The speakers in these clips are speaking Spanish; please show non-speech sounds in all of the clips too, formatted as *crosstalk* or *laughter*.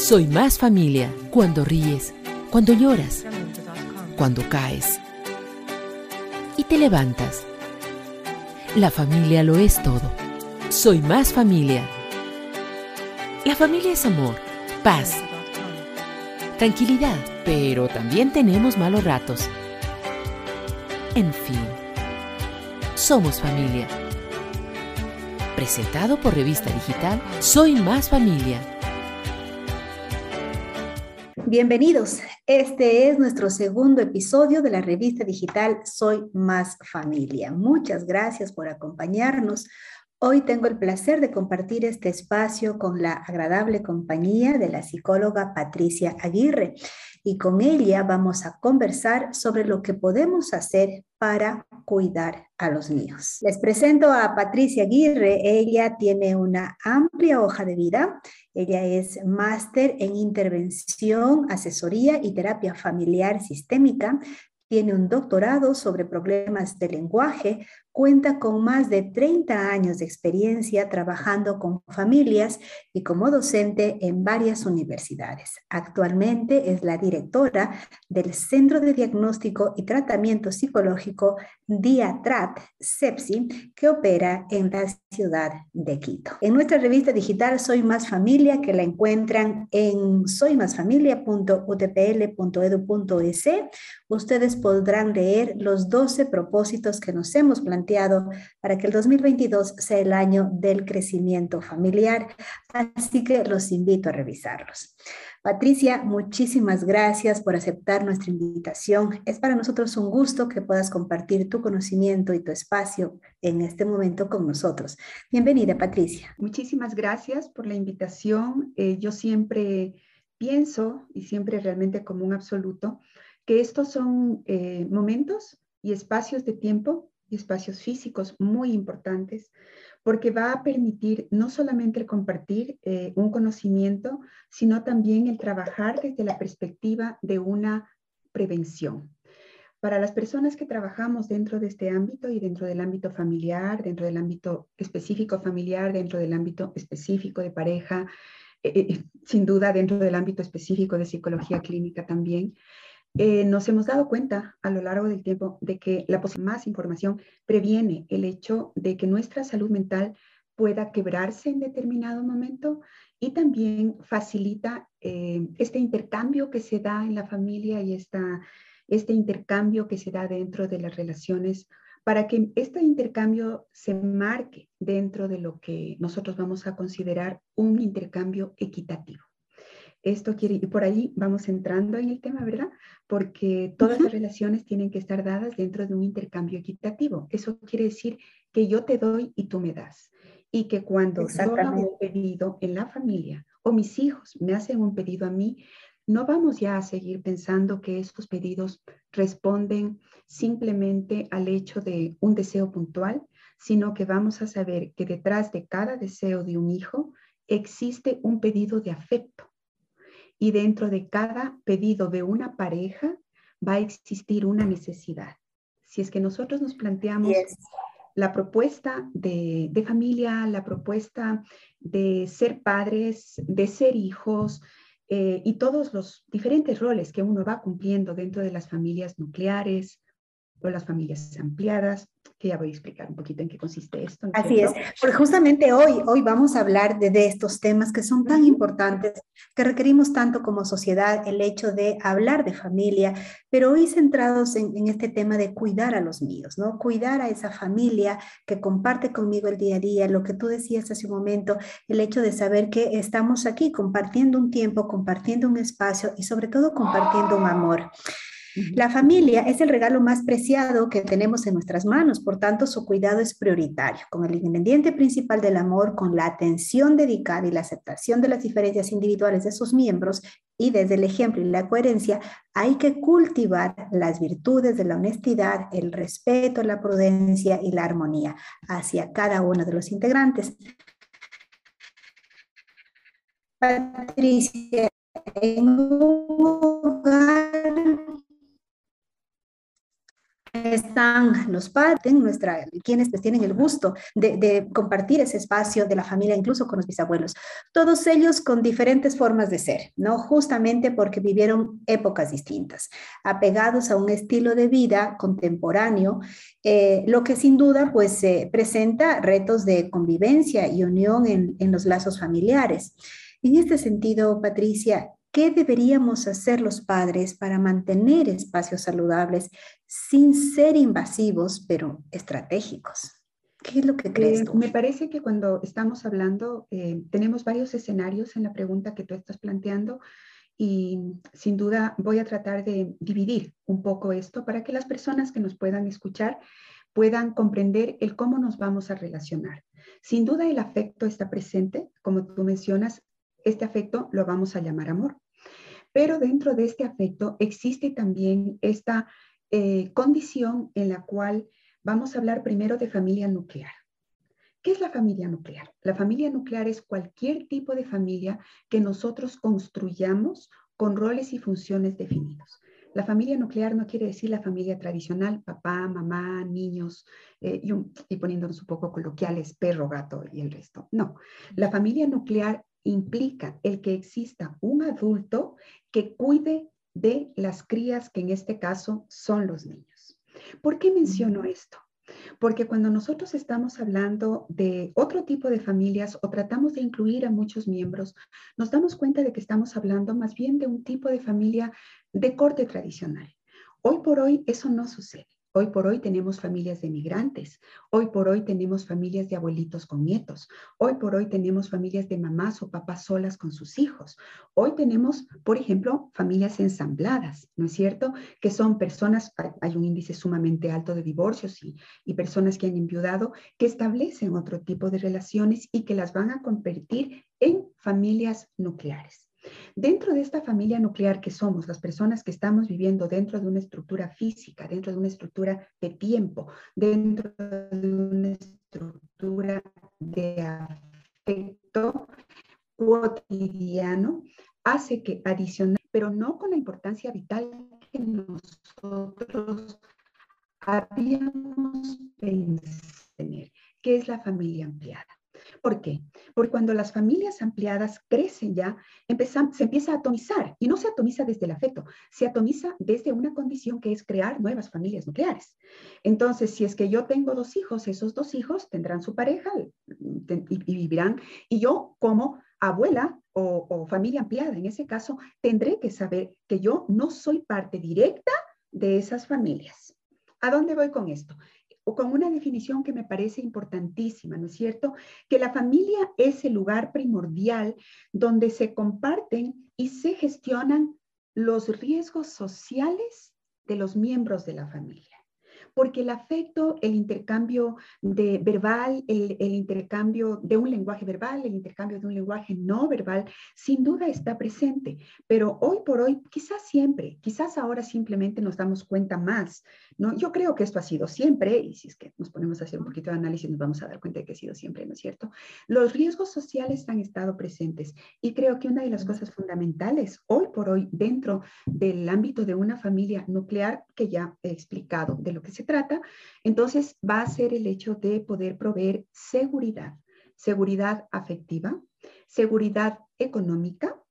Soy más familia cuando ríes, cuando lloras, cuando caes y te levantas. La familia lo es todo. Soy más familia. La familia es amor, paz, tranquilidad, pero también tenemos malos ratos. En fin, somos familia. Presentado por Revista Digital Soy Más Familia. Bienvenidos. Este es nuestro segundo episodio de la revista digital Soy Más Familia. Muchas gracias por acompañarnos. Hoy tengo el placer de compartir este espacio con la agradable compañía de la psicóloga Patricia Aguirre y con ella vamos a conversar sobre lo que podemos hacer para cuidar a los niños. Les presento a Patricia Aguirre. Ella tiene una amplia hoja de vida. Ella es máster en intervención, asesoría y terapia familiar sistémica. Tiene un doctorado sobre problemas de lenguaje, cuenta con más de 30 años de experiencia trabajando con familias y como docente en varias universidades. Actualmente es la directora del Centro de Diagnóstico y Tratamiento Psicológico DIATRAT SEPSI, que opera en la ciudad de Quito. En nuestra revista digital Soy Más Familia, que la encuentran en soymásfamilia.utpl.edu.es, ustedes podrán leer los 12 propósitos que nos hemos planteado para que el 2022 sea el año del crecimiento familiar, así que los invito a revisarlos. Patricia, muchísimas gracias por aceptar nuestra invitación. Es para nosotros un gusto que puedas compartir tu conocimiento y tu espacio en este momento con nosotros. Bienvenida, Patricia. Muchísimas gracias por la invitación. Eh, yo siempre pienso, y siempre realmente como un absoluto, que estos son eh, momentos y espacios de tiempo y espacios físicos muy importantes, porque va a permitir no solamente el compartir eh, un conocimiento, sino también el trabajar desde la perspectiva de una prevención. Para las personas que trabajamos dentro de este ámbito y dentro del ámbito familiar, dentro del ámbito específico familiar, dentro del ámbito específico de pareja, eh, eh, sin duda dentro del ámbito específico de psicología clínica también, eh, nos hemos dado cuenta a lo largo del tiempo de que la más información previene el hecho de que nuestra salud mental pueda quebrarse en determinado momento y también facilita eh, este intercambio que se da en la familia y esta, este intercambio que se da dentro de las relaciones para que este intercambio se marque dentro de lo que nosotros vamos a considerar un intercambio equitativo. Esto quiere, y por ahí vamos entrando en el tema, ¿verdad? Porque todas las relaciones tienen que estar dadas dentro de un intercambio equitativo. Eso quiere decir que yo te doy y tú me das. Y que cuando yo hago un pedido en la familia o mis hijos me hacen un pedido a mí, no vamos ya a seguir pensando que estos pedidos responden simplemente al hecho de un deseo puntual, sino que vamos a saber que detrás de cada deseo de un hijo existe un pedido de afecto y dentro de cada pedido de una pareja va a existir una necesidad. Si es que nosotros nos planteamos la propuesta de, familia, la propuesta de ser padres, de ser hijos eh, y todos los diferentes roles que uno va cumpliendo dentro de las familias nucleares o las familias ampliadas, que ya voy a explicar un poquito en qué consiste esto. Así es, porque justamente hoy, hoy vamos a hablar de, de, estos temas que son tan importantes, que requerimos tanto como sociedad el hecho de hablar de familia, pero hoy centrados en, en, este tema de cuidar a los míos, ¿no? Cuidar a esa familia que comparte conmigo el día a día, lo que tú decías hace un momento, el hecho de saber que estamos aquí compartiendo un tiempo, compartiendo un espacio y sobre todo compartiendo un amor. La familia es el regalo más preciado que tenemos en nuestras manos, por tanto su cuidado es prioritario, con el ingrediente principal del amor, con la atención dedicada y la aceptación de las diferencias individuales de sus miembros y desde el ejemplo y la coherencia hay que cultivar las virtudes de la honestidad, el respeto, la prudencia y la armonía hacia cada uno de los integrantes. Patricia, en un están los padres, nuestra, quienes pues, tienen el gusto de, compartir ese espacio de la familia, incluso con los bisabuelos. Todos ellos con diferentes formas de ser, ¿no? Justamente porque vivieron épocas distintas, apegados a un estilo de vida contemporáneo, eh, lo que sin duda pues presenta retos de convivencia y unión en, en los lazos familiares. En este sentido, Patricia, ¿Qué deberíamos hacer los padres para mantener espacios saludables sin ser invasivos, pero estratégicos? ¿Qué es lo que crees eh, tú? me parece que cuando estamos hablando, eh, tenemos varios escenarios en la pregunta que tú estás planteando y sin duda voy a tratar de dividir un poco esto para que las personas que nos puedan escuchar puedan comprender el cómo nos vamos a relacionar. Sin duda el afecto está presente, como tú mencionas, este afecto lo vamos a llamar amor. Pero dentro de este afecto existe también esta eh, condición en la cual vamos a hablar primero de familia nuclear. ¿Qué es la familia nuclear? La familia nuclear es cualquier tipo de familia que nosotros construyamos con roles y funciones definidos. La familia nuclear no quiere decir la familia tradicional, papá, mamá, niños, eh, y, y, poniéndonos un poco coloquiales, perro, gato y el resto. No, la familia nuclear implica el que exista un adulto que cuide de las crías, que en este caso son los niños. ¿Por qué menciono esto? Porque cuando nosotros estamos hablando de otro tipo de familias o tratamos de incluir a muchos miembros, nos damos cuenta de que estamos hablando más bien de un tipo de familia de corte tradicional. Hoy por hoy eso no sucede. Hoy por hoy tenemos familias de migrantes, hoy por hoy tenemos familias de abuelitos con nietos, hoy por hoy tenemos familias de mamás o papás solas con sus hijos, hoy tenemos, por ejemplo, familias ensambladas, ¿no es cierto? Que son personas, hay un índice sumamente alto de divorcios y, y personas que han enviudado, que establecen otro tipo de relaciones y que las van a convertir en familias nucleares. Dentro de esta familia nuclear que somos, las personas que estamos viviendo dentro de una estructura física, dentro de una estructura de tiempo, dentro de una estructura de afecto cotidiano, hace que adicional, pero no con la importancia vital que nosotros habíamos pensado tener, que es la familia ampliada. ¿Por qué? Porque cuando las familias ampliadas crecen ya, se empieza a atomizar y no se atomiza desde el afecto, se atomiza desde una condición que es crear nuevas familias nucleares. Entonces, si es que yo tengo dos hijos, esos dos hijos tendrán su pareja y, vivirán, y yo como abuela o, o familia ampliada, en ese caso, tendré que saber que yo no soy parte directa de esas familias. ¿A dónde voy con esto? O con una definición que me parece importantísima, ¿no es cierto? Que la familia es el lugar primordial donde se comparten y se gestionan los riesgos sociales de los miembros de la familia porque el afecto, el intercambio de verbal, el, intercambio de un lenguaje verbal, el intercambio de un lenguaje no verbal, sin duda está presente, pero hoy por hoy, quizás siempre, quizás ahora simplemente nos damos cuenta más, ¿no? Yo creo que esto ha sido siempre, y si es que nos ponemos a hacer un poquito de análisis, nos vamos a dar cuenta de que ha sido siempre, ¿no es cierto? Los riesgos sociales han estado presentes y creo que una de las cosas fundamentales hoy por hoy dentro del ámbito de una familia nuclear, que ya he explicado de lo que se trata, entonces va a ser el hecho de poder proveer seguridad, seguridad afectiva, seguridad económica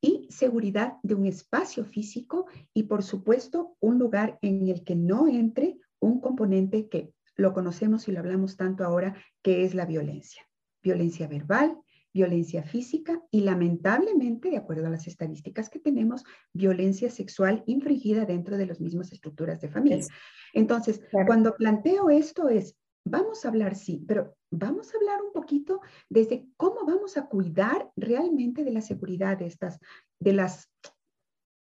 y seguridad de un espacio físico y por supuesto un lugar en el que no entre un componente que lo conocemos y lo hablamos tanto ahora, que es la violencia. Violencia verbal, violencia física y lamentablemente, de acuerdo a las estadísticas que tenemos, violencia sexual infringida dentro de las mismas estructuras de familia. Entonces, cuando planteo esto es, vamos a hablar, sí, pero vamos a hablar un poquito desde cómo vamos a cuidar realmente de la seguridad de estas, de las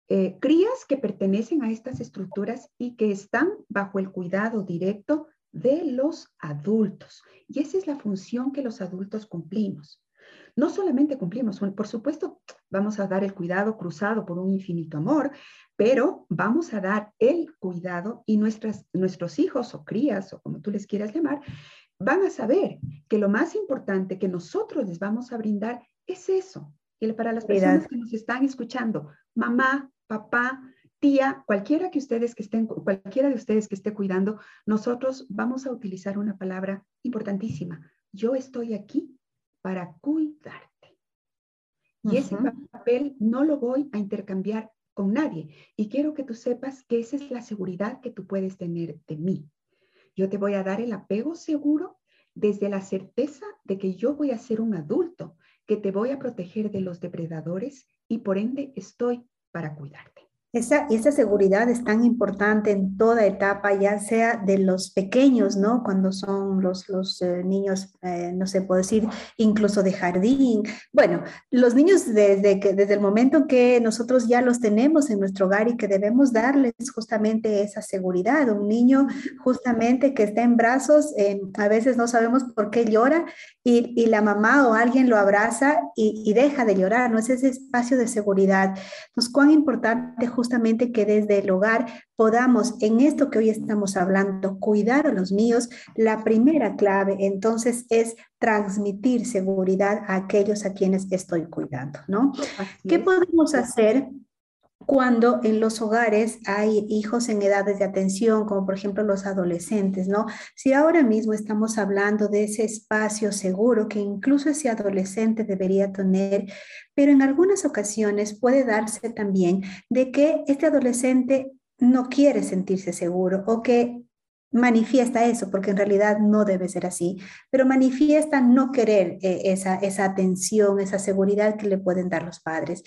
eh, crías que pertenecen a estas estructuras y que están bajo el cuidado directo de los adultos. Y esa es la función que los adultos cumplimos. No solamente cumplimos, por supuesto, vamos a dar el cuidado cruzado por un infinito amor, pero vamos a dar el cuidado y nuestras, nuestros hijos o crías o como tú les quieras llamar, van a saber que lo más importante que nosotros les vamos a brindar es eso. Y para las personas que nos están escuchando, mamá, papá, tía, cualquiera que ustedes que estén, cualquiera de ustedes que esté cuidando, nosotros vamos a utilizar una palabra importantísima. Yo estoy aquí para cuidarte. Y ese papel no lo voy a intercambiar con nadie. Y quiero que tú sepas que esa es la seguridad que tú puedes tener de mí. Yo te voy a dar el apego seguro desde la certeza de que yo voy a ser un adulto, que te voy a proteger de los depredadores y por ende estoy para cuidarte. Esa, esa seguridad es tan importante en toda etapa, ya sea de los pequeños, ¿no? Cuando son los, los eh, niños, eh, no sé, puedo decir, incluso de jardín. Bueno, los niños desde, que, desde el momento en que nosotros ya los tenemos en nuestro hogar y que debemos darles justamente esa seguridad. Un niño justamente que está en brazos, eh, a veces no sabemos por qué llora y, y, la mamá o alguien lo abraza y, y deja de llorar, ¿no? Es ese espacio de seguridad. Entonces, cuán importante justamente que desde el hogar podamos, en esto que hoy estamos hablando, cuidar a los míos, la primera clave entonces es transmitir seguridad a aquellos a quienes estoy cuidando, ¿no? ¿Qué podemos hacer? Cuando en los hogares hay hijos en edades de atención, como por ejemplo los adolescentes, ¿no? Si ahora mismo estamos hablando de ese espacio seguro que incluso ese adolescente debería tener, pero en algunas ocasiones puede darse también de que este adolescente no quiere sentirse seguro o que manifiesta eso, porque en realidad no debe ser así, pero manifiesta no querer eh, esa, esa atención, esa seguridad que le pueden dar los padres.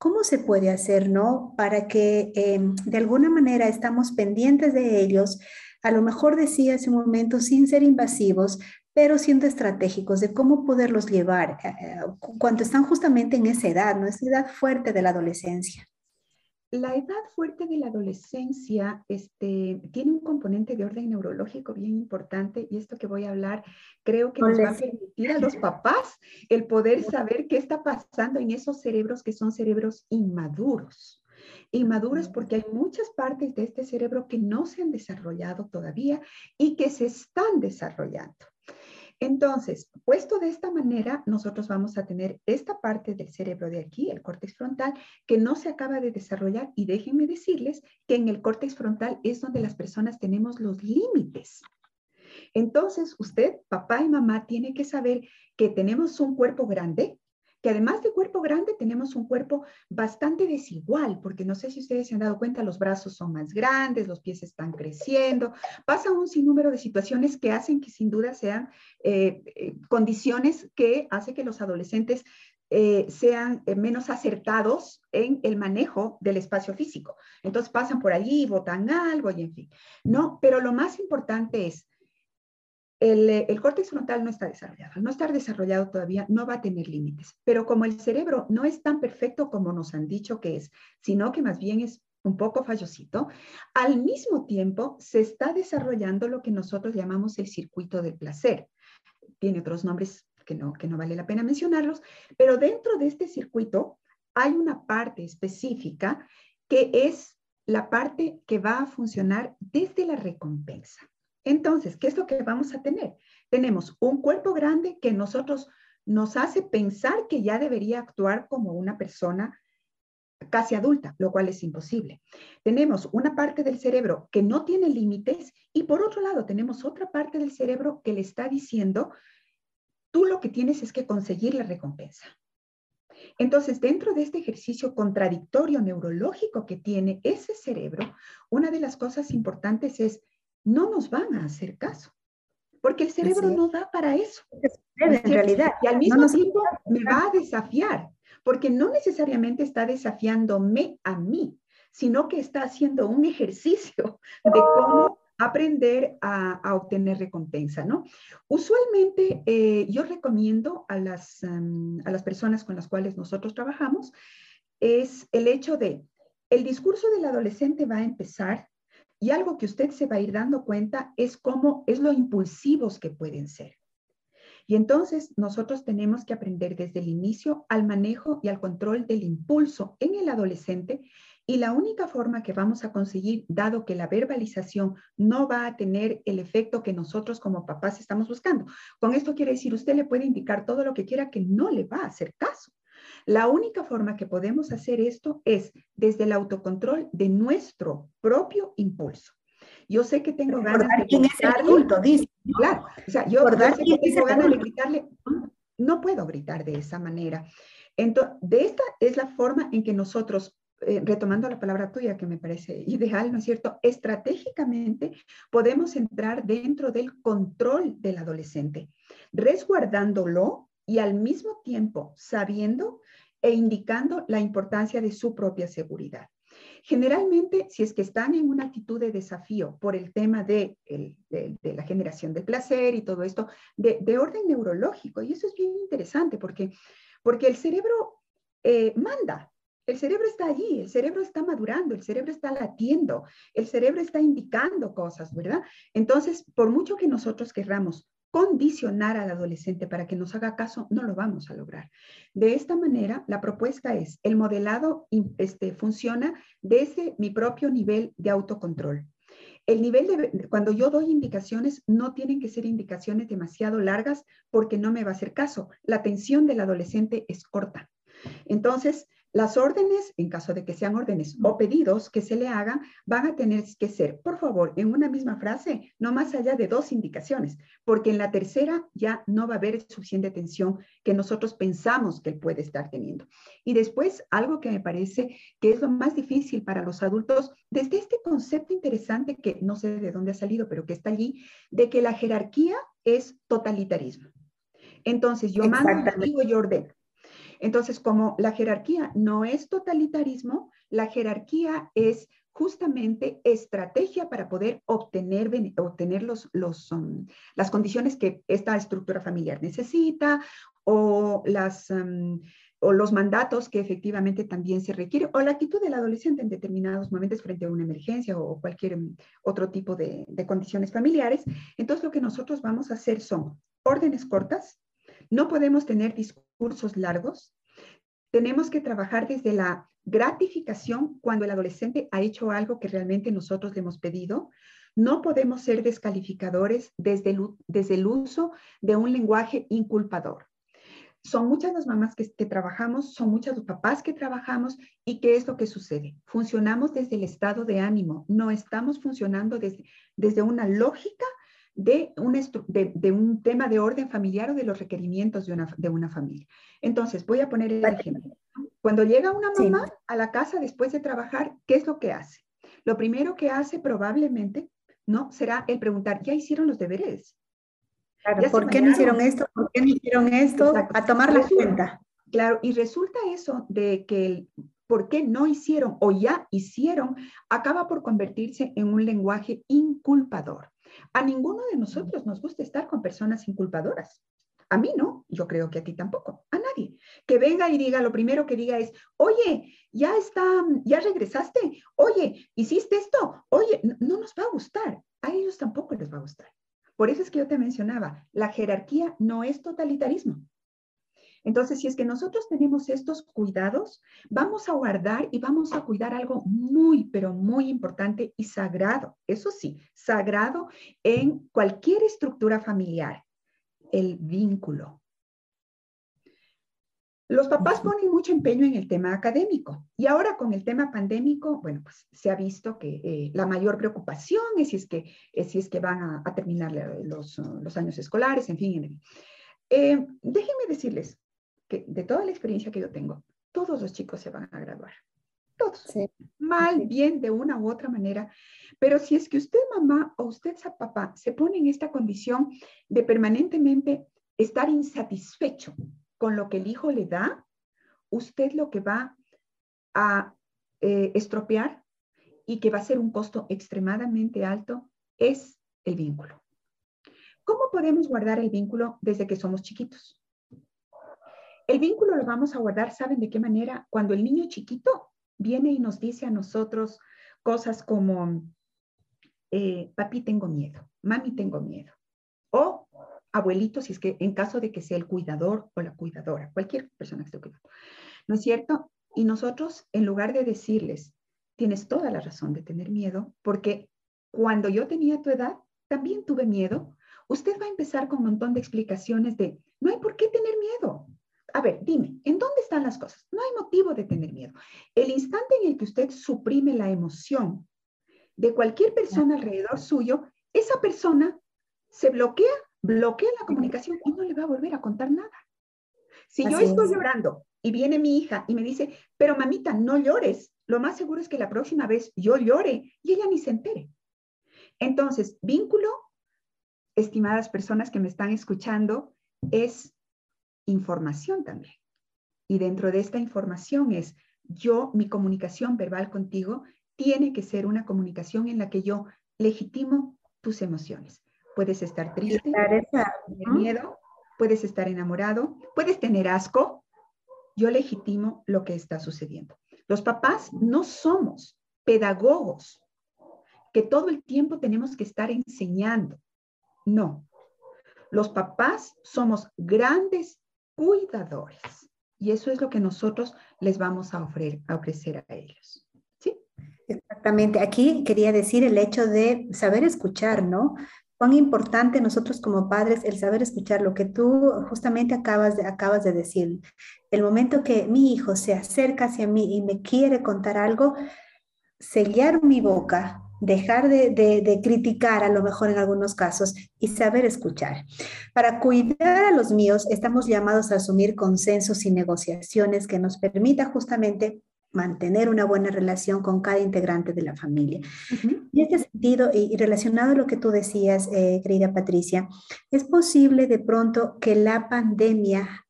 ¿Cómo se puede hacer, no? Para que em, de alguna manera estamos pendientes de ellos, a lo mejor decía hace un momento, sin ser invasivos, pero siendo estratégicos de cómo poderlos llevar eh, eh, cuando están justamente en esa edad, ¿no? Esa edad fuerte de la adolescencia la edad fuerte de la adolescencia este, tiene un componente de orden neurológico bien importante y esto que voy a hablar creo que nos va a permitir a los papás el poder saber qué está pasando en esos cerebros que son cerebros inmaduros. Inmaduros porque hay muchas partes de este cerebro que no se han desarrollado todavía y que se están desarrollando. Entonces, puesto de esta manera, nosotros vamos a tener esta parte del cerebro de aquí, el córtex frontal, que no se acaba de desarrollar y déjenme decirles que en el córtex frontal es donde las personas tenemos los límites. Entonces, usted, papá y mamá, tiene que saber que tenemos un cuerpo grande, que además de cuerpo grande tenemos un cuerpo bastante desigual, porque no sé si ustedes se han dado cuenta, los brazos son más grandes, los pies están creciendo, pasa un sinnúmero de situaciones que hacen que sin duda sean eh, eh, condiciones que hacen que los adolescentes eh, sean menos acertados en el manejo del espacio físico. Entonces pasan por allí, botan algo y en fin. No, pero lo más importante es el, córtex frontal no está desarrollado. Al no estar desarrollado todavía, no va a tener límites. Pero como el cerebro no es tan perfecto como nos han dicho que es, sino que más bien es un poco fallosito, al mismo tiempo se está desarrollando lo que nosotros llamamos el circuito del placer. Tiene otros nombres que no, que no vale la pena mencionarlos, pero dentro de este circuito hay una parte específica que es la parte que va a funcionar desde la recompensa. Entonces, ¿qué es lo que vamos a tener? Tenemos un cuerpo grande que nosotros nos hace pensar que ya debería actuar como una persona casi adulta, lo cual es imposible. Tenemos una parte del cerebro que no tiene límites y por otro lado tenemos otra parte del cerebro que le está diciendo, tú lo que tienes es que conseguir la recompensa. Entonces, dentro de este ejercicio contradictorio neurológico que tiene ese cerebro, una de las cosas importantes es no nos van a hacer caso, porque el cerebro no da para eso. En realidad. Y al mismo tiempo me va a desafiar, porque no necesariamente está desafiándome a mí, sino que está haciendo un ejercicio de cómo aprender a, obtener recompensa, ¿no? Usualmente eh, yo recomiendo a las, em, a las personas con las cuales nosotros trabajamos es el hecho de, el discurso del adolescente va a empezar y algo que usted se va a ir dando cuenta es cómo es lo impulsivos que pueden ser. Y entonces nosotros tenemos que aprender desde el inicio al manejo y al control del impulso en el adolescente y la única forma que vamos a conseguir, dado que la verbalización no va a tener el efecto que nosotros como papás estamos buscando. Con esto quiere decir, usted le puede indicar todo lo que quiera que no le va a hacer caso. La única forma que podemos hacer esto es desde el autocontrol de nuestro propio impulso. Yo sé que tengo ganas de quién es el adulto, dice. Claro, o sea, yo, sé que tengo ganas de gritarle, no puedo gritar de esa manera. Entonces, de esta es la forma en que nosotros eh, retomando la palabra tuya que me parece ideal, ¿no es cierto? Estratégicamente podemos entrar dentro del control del adolescente, resguardándolo y al mismo tiempo sabiendo e indicando la importancia de su propia seguridad. Generalmente, si es que están en una actitud de desafío por el tema de, la generación de placer y todo esto, de, orden neurológico, y eso es bien interesante porque, porque el cerebro eh, manda, el cerebro está allí, el cerebro está madurando, el cerebro está latiendo, el cerebro está indicando cosas, ¿verdad? Entonces, por mucho que nosotros querramos condicionar al adolescente para que nos haga caso, no lo vamos a lograr. De esta manera, la propuesta es, el modelado este, funciona desde mi propio nivel de autocontrol. El nivel de, cuando yo doy indicaciones, no tienen que ser indicaciones demasiado largas porque no me va a hacer caso. La atención del adolescente es corta. Entonces, las órdenes, en caso de que sean órdenes o pedidos que se le hagan, van a tener que ser, por favor, en una misma frase, no más allá de dos indicaciones, porque en la tercera ya no va a haber suficiente atención que nosotros pensamos que él puede estar teniendo. Y después, algo que me parece que es lo más difícil para los adultos, desde este concepto interesante que no sé de dónde ha salido, pero que está allí, de que la jerarquía es totalitarismo. Entonces, yo mando, digo, yo ordeno. Entonces, como la jerarquía no es totalitarismo, la jerarquía es justamente estrategia para poder obtener, obtener los, um, las condiciones que esta estructura familiar necesita o, las, um, o los mandatos que efectivamente también se requiere o la actitud del adolescente en determinados momentos frente a una emergencia o cualquier um, otro tipo de, de condiciones familiares. Entonces, lo que nosotros vamos a hacer son órdenes cortas, no podemos tener discursos largos. Tenemos que trabajar desde la gratificación cuando el adolescente ha hecho algo que realmente nosotros le hemos pedido. No podemos ser descalificadores desde el, desde el uso de un lenguaje inculpador. Son muchas las mamás que, trabajamos, son muchos los papás que trabajamos y ¿qué es lo que sucede? Funcionamos desde el estado de ánimo, no estamos funcionando desde, desde una lógica de un, de, un tema de orden familiar o de los requerimientos de una, de una familia. Entonces, voy a poner el ejemplo. Cuando llega una mamá a la casa después de trabajar, ¿qué es lo que hace? Lo primero que hace probablemente, ¿no? Será el preguntar, ¿ya hicieron los deberes? Claro, ¿por qué no hicieron esto? ¿Por qué no hicieron esto? A tomar la cuenta. Claro, y resulta eso de que el por qué no hicieron o ya hicieron acaba por convertirse en un lenguaje inculpador. A ninguno de nosotros nos gusta estar con personas inculpadoras. A mí no, yo creo que a ti tampoco, a nadie. Que venga y diga, lo primero que diga es, oye, ya está, ya regresaste, oye, hiciste esto, oye, no nos va a gustar, a ellos tampoco les va a gustar. Por eso es que yo te mencionaba, la jerarquía no es totalitarismo. Entonces, si es que nosotros tenemos estos cuidados, vamos a guardar y vamos a cuidar algo muy, pero muy importante y sagrado. Eso sí, sagrado en cualquier estructura familiar, el vínculo. Los papás ponen mucho empeño en el tema académico y ahora con el tema pandémico, bueno, pues se ha visto que eh, la mayor preocupación es si es que, si es que van a, terminar los, años escolares, en fin. Eh, déjenme decirles, que de toda la experiencia que yo tengo, todos los chicos se van a graduar. Todos. Mal, bien, de una u otra manera. Pero si es que usted, mamá, o usted, papá, se pone en esta condición de permanentemente estar insatisfecho con lo que el hijo le da, usted lo que va a eh, estropear y que va a ser un costo extremadamente alto es el vínculo. ¿Cómo podemos guardar el vínculo desde que somos chiquitos? El vínculo lo vamos a guardar, ¿saben de qué manera? Cuando el niño chiquito viene y nos dice a nosotros cosas como, eh, papi, tengo miedo, mami, tengo miedo. O abuelito, si es que en caso de que sea el cuidador o la cuidadora, cualquier persona que esté cuidando. ¿No es cierto? Y nosotros, en lugar de decirles, tienes toda la razón de tener miedo, porque cuando yo tenía tu edad, también tuve miedo, usted va a empezar con un montón de explicaciones de, no hay por qué tener miedo. A ver, dime, ¿en dónde están las cosas? No hay motivo de tener miedo. El instante en el que usted suprime la emoción de cualquier persona alrededor suyo, esa persona se bloquea, bloquea la comunicación y no le va a volver a contar nada. Si yo estoy llorando y viene mi hija y me dice, pero mamita, no llores, lo más seguro es que la próxima vez yo llore y ella ni se entere. Entonces, vínculo, estimadas personas que me están escuchando, es información también. Y dentro de esta información es, yo, mi comunicación verbal contigo tiene que ser una comunicación en la que yo legitimo tus emociones. Puedes estar triste, tener miedo, puedes estar enamorado, puedes tener asco. Yo legitimo lo que está sucediendo. Los papás no somos pedagogos que todo el tiempo tenemos que estar enseñando. No. Los papás somos grandes cuidadores. Y eso es lo que nosotros les vamos a ofrecer a, ofrecer a ellos. ¿Sí? Exactamente. Aquí quería decir el hecho de saber escuchar, ¿no? Cuán importante nosotros como padres el saber escuchar lo que tú justamente acabas de, acabas de decir. El momento que mi hijo se acerca hacia mí y me quiere contar algo, sellar mi boca, dejar de, criticar a lo mejor en algunos casos y saber escuchar. Para cuidar a los míos, estamos llamados a asumir consensos y negociaciones que nos permita justamente mantener una buena relación con cada integrante de la familia. En este sentido, y, relacionado a lo que tú decías, eh, querida Patricia, es posible de pronto que la pandemia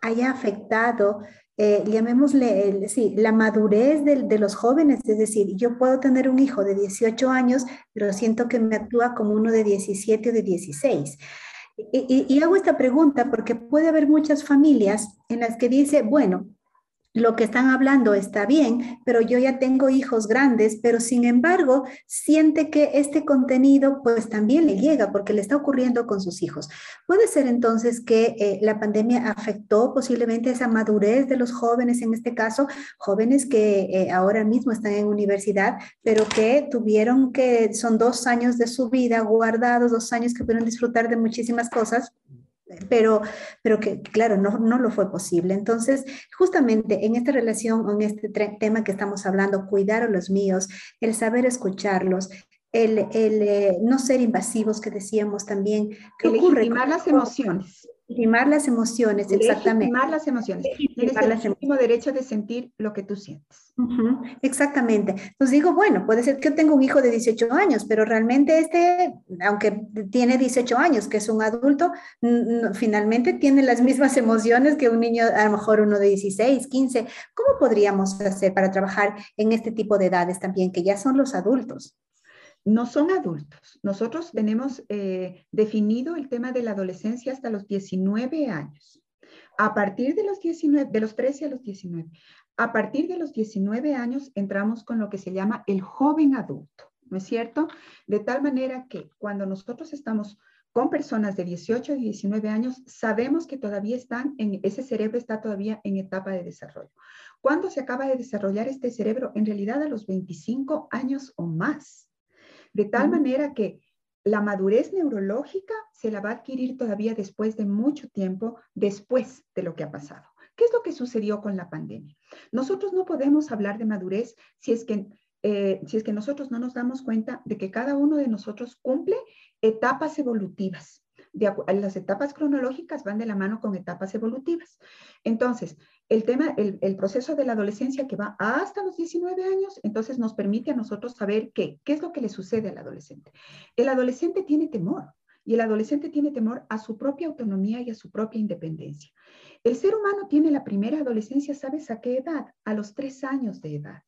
haya afectado eh, llamémosle, sí, la madurez de, los jóvenes, es decir, yo puedo tener un hijo de 18 años, pero siento que me actúa como uno de 17 o de 16. Y, y hago esta pregunta porque puede haber muchas familias en las que dice, bueno, lo que están hablando está bien, pero yo ya tengo hijos grandes, pero sin embargo siente que este contenido pues también le llega porque le está ocurriendo con sus hijos. Puede ser entonces que eh, la pandemia afectó posiblemente esa madurez de los jóvenes, en este caso, jóvenes que eh, ahora mismo están en universidad, pero que tuvieron que, son dos años de su vida guardados, dos años que pudieron disfrutar de muchísimas cosas pero, pero que claro, no, no lo fue posible. Entonces, justamente en esta relación, en este tema que estamos hablando, cuidar a los míos, el saber escucharlos, el, el eh, no ser invasivos que decíamos también. ¿Qué ocurre? las emociones. Legitimar las emociones, exactamente. Legitimar las emociones. Tienes el mismo derecho de sentir lo que tú sientes. exactamente. Entonces digo, bueno, puede ser que yo tenga un hijo de 18 años, pero realmente este, aunque tiene 18 años, que es un adulto, finalmente tiene las *laughs* mismas emociones que un niño, a lo mejor uno de 16, 15. ¿Cómo podríamos hacer para trabajar en este tipo de edades también, que ya son los adultos? No son adultos. Nosotros tenemos eh, definido el tema de la adolescencia hasta los 19 años. A partir de los 19, de los 13 a los 19. A partir de los 19 años entramos con lo que se llama el joven adulto, ¿no es cierto? De tal manera que cuando nosotros estamos con personas de 18 a 19 años, sabemos que todavía están en, ese cerebro está todavía en etapa de desarrollo. ¿Cuándo se acaba de desarrollar este cerebro? En realidad a los 25 años o más de tal manera que la madurez neurológica se la va a adquirir todavía después de mucho tiempo, después de lo que ha pasado. ¿Qué es lo que sucedió con la pandemia? Nosotros no podemos hablar de madurez si es que, eh, si es que nosotros no nos damos cuenta de que cada uno de nosotros cumple etapas evolutivas las etapas cronológicas van de la mano con etapas evolutivas. Entonces, el tema, el, proceso de la adolescencia que va hasta los 19 años, entonces nos permite a nosotros saber qué, qué es lo que le sucede al adolescente. El adolescente tiene temor y el adolescente tiene temor a su propia autonomía y a su propia independencia. El ser humano tiene la primera adolescencia, ¿sabes a qué edad? A los tres años de edad.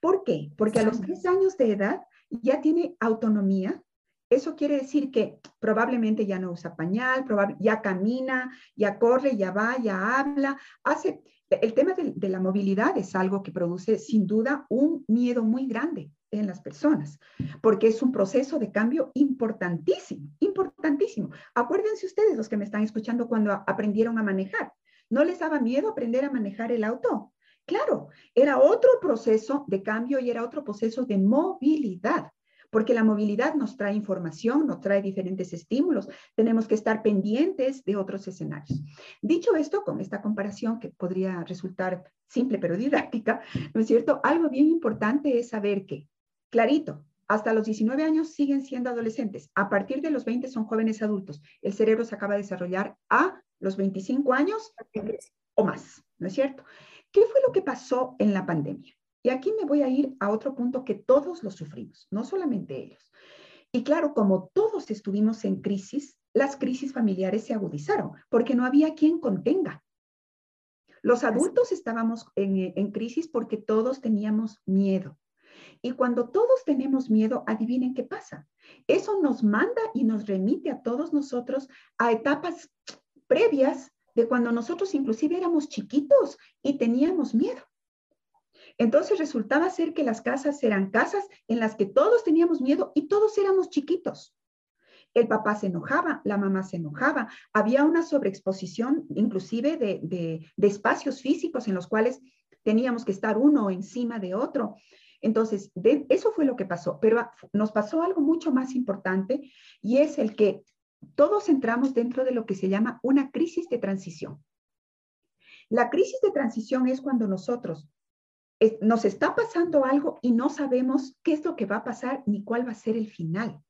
¿Por qué? Porque a los tres años de edad ya tiene autonomía, eso quiere decir que probablemente ya no usa pañal, ya camina, ya corre, ya va, ya habla, hace... El tema de, la movilidad es algo que produce sin duda un miedo muy grande en las personas, porque es un proceso de cambio importantísimo, importantísimo. Acuérdense ustedes, los que me están escuchando, cuando aprendieron a manejar. ¿No les daba miedo aprender a manejar el auto? Claro, era otro proceso de cambio y era otro proceso de movilidad porque la movilidad nos trae información, nos trae diferentes estímulos, tenemos que estar pendientes de otros escenarios. Dicho esto, con esta comparación que podría resultar simple pero *laughs* didáctica, ¿no es cierto? Algo bien importante es saber que, clarito, hasta los 19 años siguen siendo adolescentes, a partir de los 20 son jóvenes adultos, el cerebro se acaba de desarrollar a los 25 años o más, ¿no es cierto? ¿Qué fue lo que pasó en la pandemia? Y aquí me voy a ir a otro punto que todos lo sufrimos, no solamente ellos. Y claro, como todos estuvimos en crisis, las crisis familiares se agudizaron porque no había quien contenga. Los adultos estábamos en, en crisis porque todos teníamos miedo. Y cuando todos tenemos miedo, adivinen qué pasa. Eso nos manda y nos remite a todos nosotros a etapas previas de cuando nosotros inclusive éramos chiquitos y teníamos miedo. Entonces resultaba ser que las casas eran casas en las que todos teníamos miedo y todos éramos chiquitos. El papá se enojaba, la mamá se enojaba, había una sobreexposición inclusive de, espacios físicos en los cuales teníamos que estar uno encima de otro. Entonces, eso fue lo que pasó, pero nos pasó algo mucho más importante y es el que todos entramos dentro de lo que se llama una crisis de transición. La crisis de transición es cuando nosotros nos está pasando algo y no sabemos qué es lo que va a pasar ni cuál va a ser el final.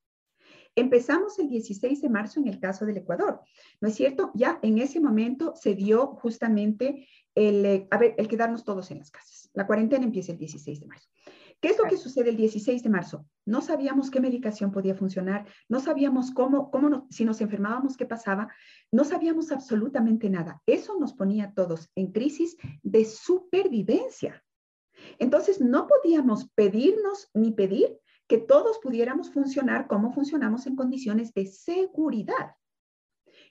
Empezamos el 16 de marzo en el caso del Ecuador, ¿no es cierto? Ya en ese momento se dio justamente el, eh, el quedarnos todos en las casas. La cuarentena empieza el 16 de marzo. ¿Qué es lo que sucede el 16 de marzo? No sabíamos qué medicación podía funcionar, no sabíamos cómo, cómo si nos enfermábamos, qué pasaba, no sabíamos absolutamente nada. Eso nos ponía a todos en crisis de supervivencia. Entonces, no podíamos pedirnos ni pedir que todos pudiéramos funcionar como funcionamos en condiciones de seguridad.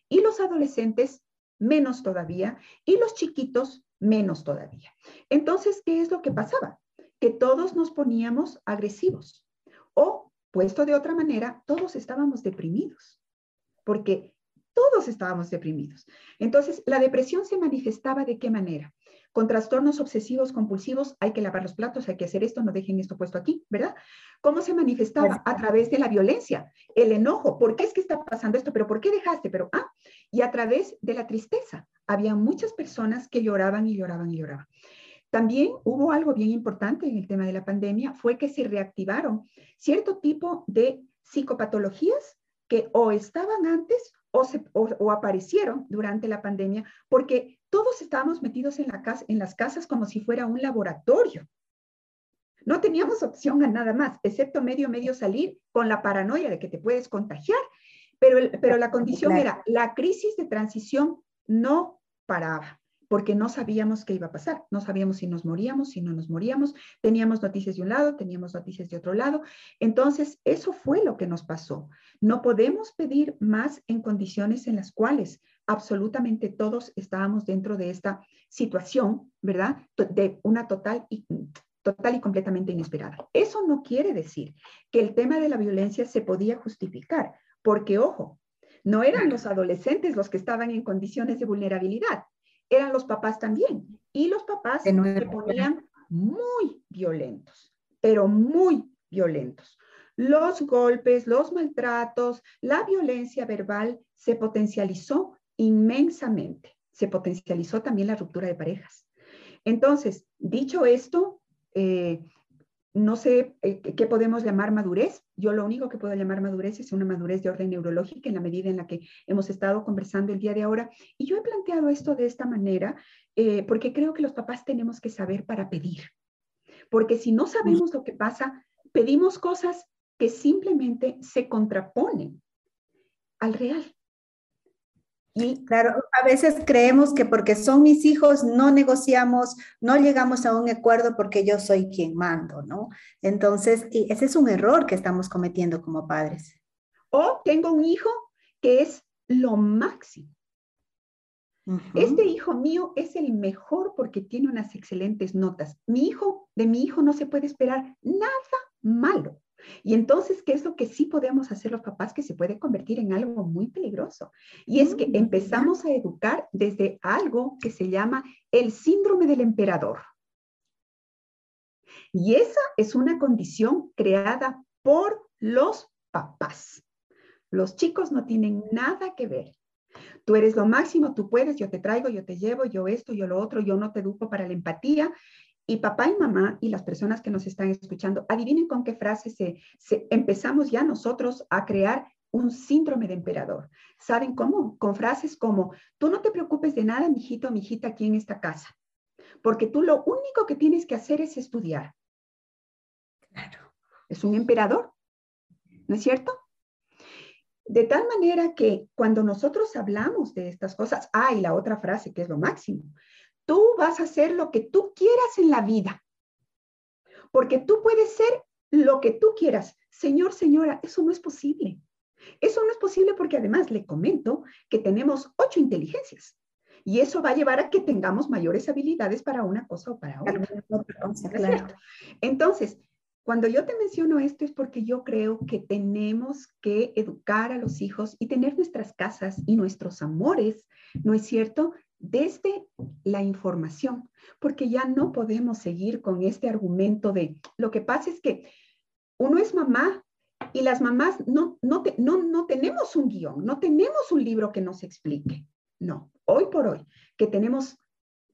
Y los adolescentes, menos todavía, y los chiquitos, menos todavía. Entonces, ¿qué es lo que pasaba? Que todos nos poníamos agresivos o, puesto de otra manera, todos estábamos deprimidos, porque todos estábamos deprimidos. Entonces, la depresión se manifestaba de qué manera? Con trastornos obsesivos compulsivos hay que lavar los platos, hay que hacer esto, no dejen esto puesto aquí, ¿verdad? ¿Cómo se manifestaba? A través de la violencia, el enojo, ¿por qué es que está pasando esto? ¿Pero por qué dejaste? Pero, ah, y a través de la tristeza. Había muchas personas que lloraban y lloraban y lloraban. También hubo algo bien importante en el tema de la pandemia, fue que se reactivaron cierto tipo de psicopatologías que o estaban antes o, o, aparecieron durante la pandemia porque todos estábamos metidos en, la casa, en las casas como si fuera un laboratorio. No teníamos opción a nada más, excepto medio, medio salir con la paranoia de que te puedes contagiar. Pero, pero la condición era, la crisis de transición no paraba porque no sabíamos qué iba a pasar, no sabíamos si nos moríamos, si no nos moríamos, teníamos noticias de un lado, teníamos noticias de otro lado. Entonces, eso fue lo que nos pasó. No podemos pedir más en condiciones en las cuales absolutamente todos estábamos dentro de esta situación, ¿verdad? De una total y, total y completamente inesperada. Eso no quiere decir que el tema de la violencia se podía justificar, porque, ojo, no eran los adolescentes los que estaban en condiciones de vulnerabilidad, eran los papás también. Y los papás se ponían muy violentos, pero muy violentos. Los golpes, los maltratos, la violencia verbal se potencializó inmensamente. Se potencializó también la ruptura de parejas. Entonces, dicho esto, eh, no sé eh, qué podemos llamar madurez. Yo lo único que puedo llamar madurez es una madurez de orden neurológica en la medida en la que hemos estado conversando el día de ahora. Y yo he planteado esto de esta manera eh, porque creo que los papás tenemos que saber para pedir. Porque si no sabemos lo que pasa, pedimos cosas que simplemente se contraponen al real. Y claro, a veces creemos que porque son mis hijos no negociamos, no llegamos a un acuerdo porque yo soy quien mando, ¿no? Entonces, y ese es un error que estamos cometiendo como padres. O tengo un hijo que es lo máximo. Este hijo mío es el mejor porque tiene unas excelentes notas. Mi hijo, de mi hijo no se puede esperar nada malo. Y entonces, ¿qué es lo que sí podemos hacer los papás que se puede convertir en algo muy peligroso? Y es que mm, empezamos a educar desde algo que se llama el síndrome del emperador. Y esa es una condición creada por los papás. Los chicos no tienen nada que ver. Tú eres lo máximo, tú puedes, yo te traigo, yo te llevo, yo esto, yo lo otro, yo no te educo para la empatía. Y papá y mamá y las personas que nos están escuchando, adivinen con qué frase se, empezamos ya nosotros a crear un síndrome de emperador. ¿Saben cómo? Con frases como, tú no te preocupes de nada, mijito, mijita, aquí en esta casa, porque tú lo único que tienes que hacer es estudiar. Claro. Es un emperador, ¿no es cierto? De tal manera que cuando nosotros hablamos de estas cosas, hay ah, la otra frase que es lo máximo, tú vas a hacer lo que tú quieras en la vida, porque tú puedes ser lo que tú quieras. Señor, señora, eso no es posible. Eso no es posible porque además le comento que tenemos ocho inteligencias. Y eso va a llevar a que tengamos mayores habilidades para una cosa o para otra. Entonces, cuando yo te menciono esto es porque yo creo que tenemos que educar a los hijos y tener nuestras casas y nuestros amores, ¿no es cierto? Desde la información, porque ya no podemos seguir con este argumento de lo que pasa es que uno es mamá y las mamás no, no, no, no tenemos un guion, no tenemos un libro que nos explique. No, hoy por hoy, que tenemos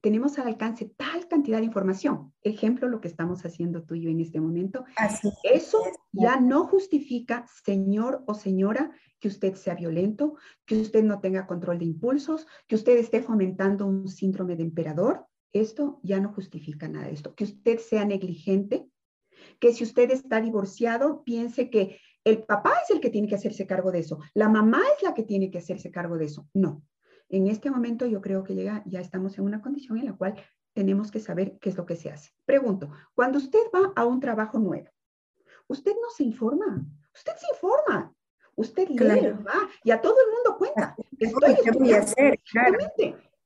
tenemos al alcance tal cantidad de información. Ejemplo, lo que estamos haciendo tú y yo en este momento. Eso ya no justifica, señor o señora, que usted sea violento, que usted no tenga control de impulsos, que usted esté fomentando un síndrome de emperador. Esto ya no justifica nada de esto. Que usted sea negligente, que si usted está divorciado, piense que el papá es el que tiene que hacerse cargo de eso, la mamá es la que tiene que hacerse cargo de eso. No, en este momento yo creo que llega, ya estamos en una condición en la cual tenemos que saber qué es lo que se hace. Pregunto, cuando usted va a un trabajo nuevo, usted no se informa, usted se informa, usted lee, va, y a todo el mundo cuenta. Estoy ¿Qué voy a hacer?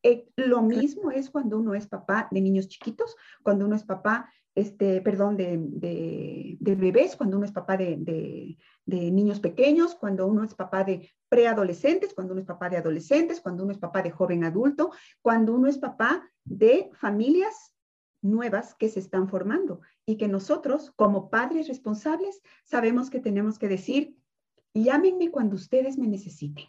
Eh, lo mismo es cuando uno es papá de niños chiquitos, cuando uno es papá este, perdón, de, bebés, cuando uno es papá de, niños pequeños, cuando uno es papá de preadolescentes, cuando uno es papá de adolescentes, cuando uno es papá de joven adulto, cuando uno es papá de familias nuevas que se están formando y que nosotros, como padres responsables, sabemos que tenemos que decir, llámenme cuando ustedes me necesiten.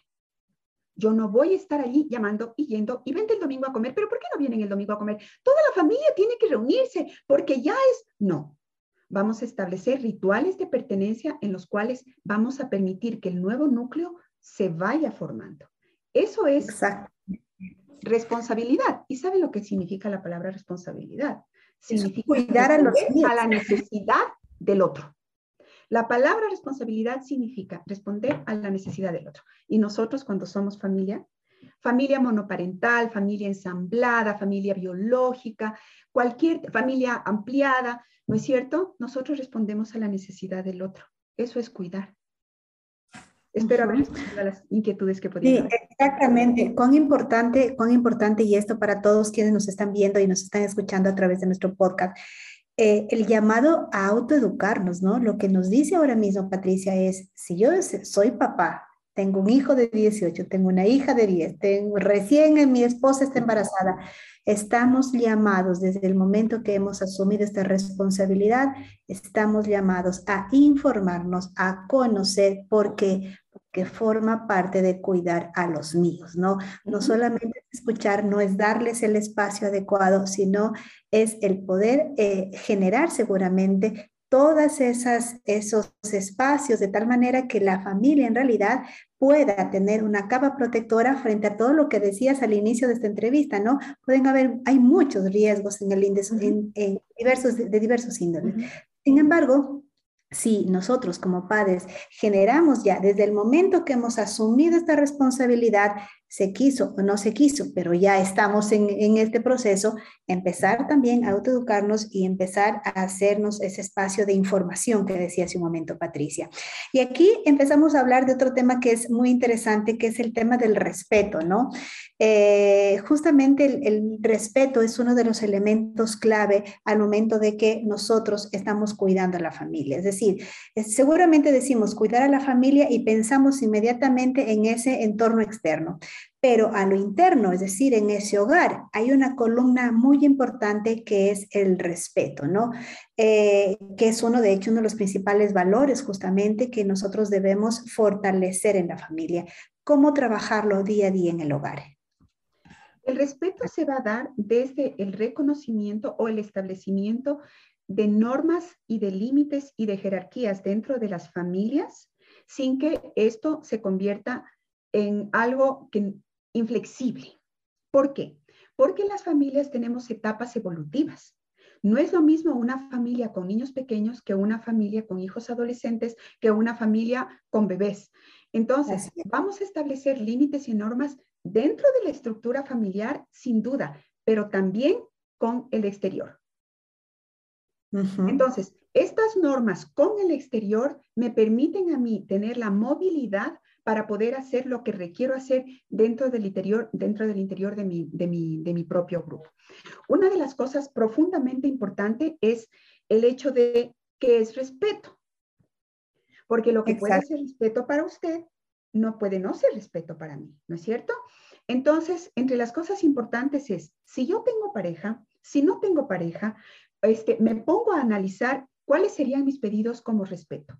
Yo no voy a estar allí llamando y yendo y vente el domingo a comer, pero ¿por qué no vienen el domingo a comer? Toda la familia tiene que reunirse porque ya es, no. Vamos a establecer rituales de pertenencia en los cuales vamos a permitir que el nuevo núcleo se vaya formando. Eso es responsabilidad. ¿Y sabe lo que significa la palabra responsabilidad? Significa cuidar a, los a la necesidad del otro. La palabra responsabilidad significa responder a la necesidad del otro. Y nosotros cuando somos familia, familia monoparental, familia ensamblada, familia biológica, cualquier familia ampliada, ¿no es cierto? Nosotros respondemos a la necesidad del otro. Eso es cuidar. Espero haber respondido las inquietudes que podían Sí, exactamente. Cuán importante, cuán importante, y esto para todos quienes nos están viendo y nos están escuchando a través de nuestro podcast, eh, el llamado a autoeducarnos, ¿no? Lo que nos dice ahora mismo Patricia es, si yo soy papá, tengo un hijo de 18, tengo una hija de 10, tengo, recién mi esposa está embarazada, estamos llamados desde el momento que hemos asumido esta responsabilidad, estamos llamados a informarnos, a conocer, porque que forma parte de cuidar a los míos, ¿no? No solamente escuchar, no es darles el espacio adecuado, sino es el poder eh, generar seguramente todas esas esos espacios de tal manera que la familia en realidad pueda tener una capa protectora frente a todo lo que decías al inicio de esta entrevista, ¿no? Pueden haber, hay muchos riesgos en el índice, en, diversos, de, diversos índoles. Sin embargo, si nosotros como padres generamos ya desde el momento que hemos asumido esta responsabilidad, se quiso o no se quiso, pero ya estamos en, este proceso, empezar también a autoeducarnos y empezar a hacernos ese espacio de información que decía hace un momento Patricia. Y aquí empezamos a hablar de otro tema que es muy interesante, que es el tema del respeto, ¿no? Eh, justamente el, respeto es uno de los elementos clave al momento de que nosotros estamos cuidando a la familia. Es decir, seguramente decimos cuidar a la familia y pensamos inmediatamente en ese entorno externo. pero a lo interno, es decir, en ese hogar, hay una columna muy importante que es el respeto, ¿no? Eh, que es uno, de hecho, uno de los principales valores justamente que nosotros debemos fortalecer en la familia. ¿Cómo trabajarlo día a día en el hogar? El respeto se va a dar desde el reconocimiento o el establecimiento de normas y de límites y de jerarquías dentro de las familias sin que esto se convierta en algo que inflexible. ¿Por qué? Porque las familias tenemos etapas evolutivas. No es lo mismo una familia con niños pequeños que una familia con hijos adolescentes, que una familia con bebés. Entonces, vamos a establecer límites y normas dentro de la estructura familiar, sin duda, pero también con el exterior. Entonces, estas normas con el exterior me permiten a mí tener la movilidad para poder hacer lo que requiero hacer dentro del interior, dentro del interior de, mi, de, mi, de mi propio grupo. Una de las cosas profundamente importantes es el hecho de que es respeto. Porque lo que puede ser respeto para usted no puede no ser respeto para mí, ¿no es cierto? Entonces, entre las cosas importantes es, si yo tengo pareja, si no tengo pareja, este, me pongo a analizar cuáles serían mis pedidos como respeto.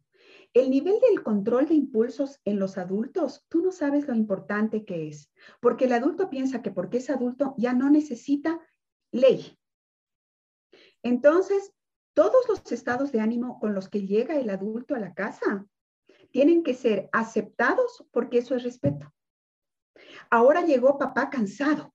El nivel del control de impulsos en los adultos, tú no sabes lo importante que es, porque el adulto piensa que porque es adulto ya no necesita ley. Entonces, todos los estados de ánimo con los que llega el adulto a la casa tienen que ser aceptados porque eso es respeto. Ahora llegó papá cansado.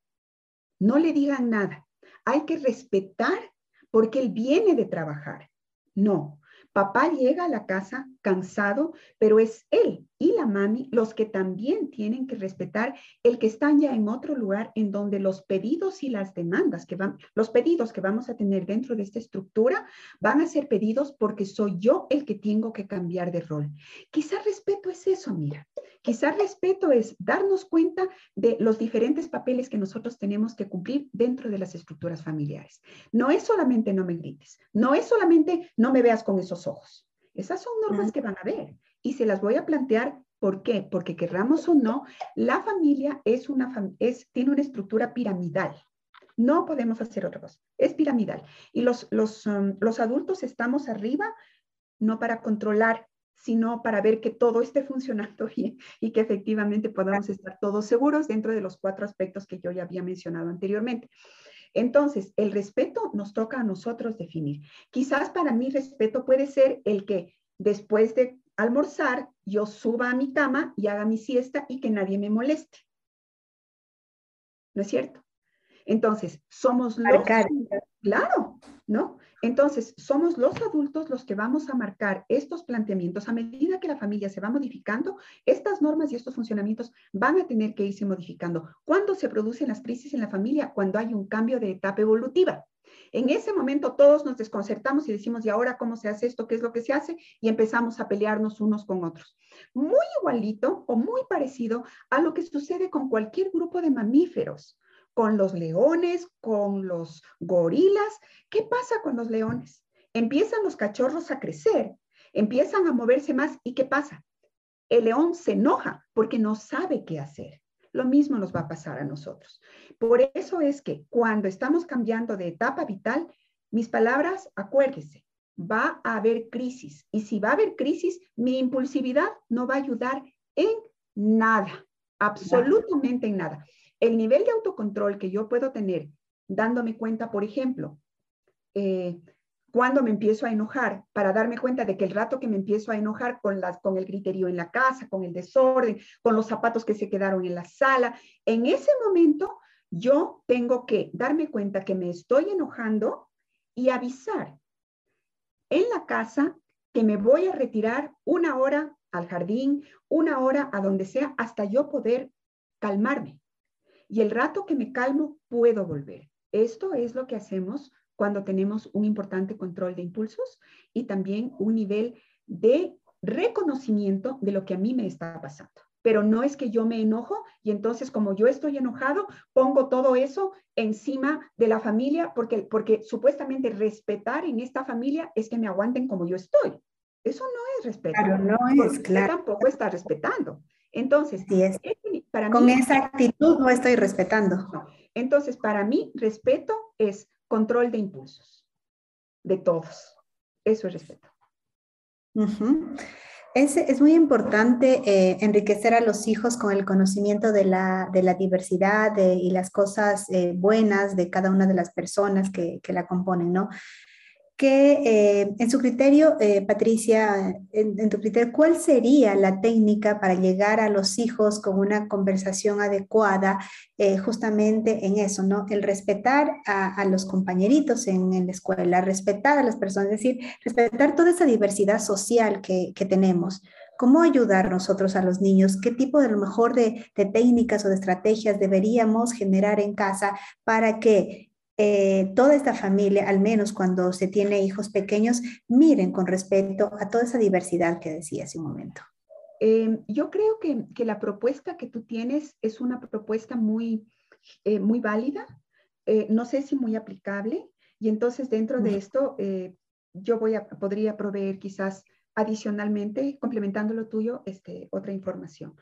No le digan nada. Hay que respetar porque él viene de trabajar. No, Papá llega a la casa cansado, pero es él y la mami los que también tienen que respetar el que están ya en otro lugar en donde los pedidos y las demandas que van, los pedidos que vamos a tener dentro de esta estructura van a ser pedidos porque soy yo el que tengo que cambiar de rol. Quizá respeto es eso, mira. Quizá respeto es darnos cuenta de los diferentes papeles que nosotros tenemos que cumplir dentro de las estructuras familiares. No es solamente no me grites, no es solamente no me veas con esos ojos. Esas son normas que van a ver y se las voy a plantear. ¿Por qué? Porque querramos o no, la familia es una, es, tiene una estructura piramidal. No podemos hacer otra cosa. Es piramidal. Y los, los, um, los adultos estamos arriba no para controlar sino para ver que todo esté funcionando *laughs* bien y que efectivamente podamos estar todos seguros dentro de los cuatro aspectos que yo ya había mencionado anteriormente. Entonces, el respeto nos toca a nosotros definir. Quizás para mí respeto puede ser el que después de almorzar yo suba a mi cama y haga mi siesta y que nadie me moleste. ¿No es cierto? Entonces, somos los... Claro, ¿no? Entonces, somos los adultos los que vamos a marcar estos planteamientos. A medida que la familia se va modificando, estas normas y estos funcionamientos van a tener que irse modificando. ¿Cuándo se producen las crisis en la familia? Cuando hay un cambio de etapa evolutiva. En ese momento todos nos desconcertamos y decimos, ¿y ahora cómo se hace esto? ¿Qué es lo que se hace? Y empezamos a pelearnos unos con otros. Muy igualito o muy parecido a lo que sucede con cualquier grupo de mamíferos con los leones, con los gorilas. ¿Qué pasa con los leones? Empiezan los cachorros a crecer, empiezan a moverse más y ¿qué pasa? El león se enoja porque no sabe qué hacer. Lo mismo nos va a pasar a nosotros. Por eso es que cuando estamos cambiando de etapa vital, mis palabras, acuérdese, va a haber crisis. Y si va a haber crisis, mi impulsividad no va a ayudar en nada, absolutamente en nada. El nivel de autocontrol que yo puedo tener dándome cuenta, por ejemplo, eh, cuando me empiezo a enojar, para darme cuenta de que el rato que me empiezo a enojar con, las, con el criterio en la casa, con el desorden, con los zapatos que se quedaron en la sala, en ese momento yo tengo que darme cuenta que me estoy enojando y avisar en la casa que me voy a retirar una hora al jardín, una hora a donde sea, hasta yo poder calmarme y el rato que me calmo puedo volver. Esto es lo que hacemos cuando tenemos un importante control de impulsos y también un nivel de reconocimiento de lo que a mí me está pasando. Pero no es que yo me enojo y entonces como yo estoy enojado, pongo todo eso encima de la familia porque, porque supuestamente respetar en esta familia es que me aguanten como yo estoy. Eso no es respeto. Claro, no es, claro. Tampoco está respetando. Entonces, para con esa actitud no estoy respetando. Entonces, para mí, respeto es control de impulsos, de todos. Eso es respeto. Es, muy importante eh, enriquecer a los hijos con el conocimiento de la, diversidad y las cosas eh, buenas de cada una de las personas que, que la componen, ¿no? Que eh, en su criterio, eh, Patricia, en, tu criterio, ¿cuál sería la técnica para llegar a los hijos con una conversación adecuada eh, justamente en eso, ¿no? El respetar a, los compañeritos en, la escuela, respetar a las personas, es decir, respetar toda esa diversidad social que, tenemos. ¿Cómo ayudar nosotros a los niños? ¿Qué tipo de lo mejor de, de técnicas o de estrategias deberíamos generar en casa para que eh, toda esta familia, al menos cuando se tiene hijos pequeños, miren con respeto a toda esa diversidad que decía hace un momento. Em, yo creo que, que, la propuesta que tú tienes es una propuesta muy, eh, muy válida, eh, no sé si muy aplicable, y entonces dentro de esto yo voy a, podría proveer quizás adicionalmente, complementando lo tuyo, este, otra información.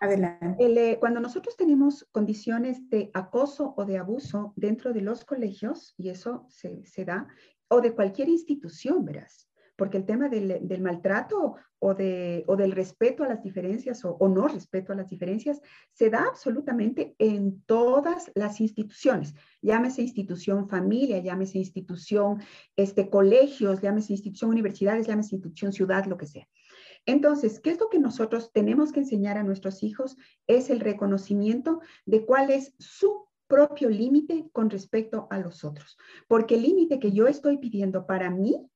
Adelante. Eh, cuando nosotros tenemos condiciones de acoso o de abuso dentro de los colegios, y eso se, da, o de cualquier institución, verás, porque el tema del, maltrato o, de, o, del respeto a las diferencias o, o, no respeto a las diferencias se da absolutamente en todas las instituciones. Llámese institución familia, llámese institución este, colegios, llámese institución universidades, llámese institución ciudad, lo que sea. Entonces, ¿qué es lo que nosotros tenemos que enseñar a nuestros hijos? Es el reconocimiento de cuál es su propio límite con respecto a los otros. Porque el límite que yo estoy pidiendo para mí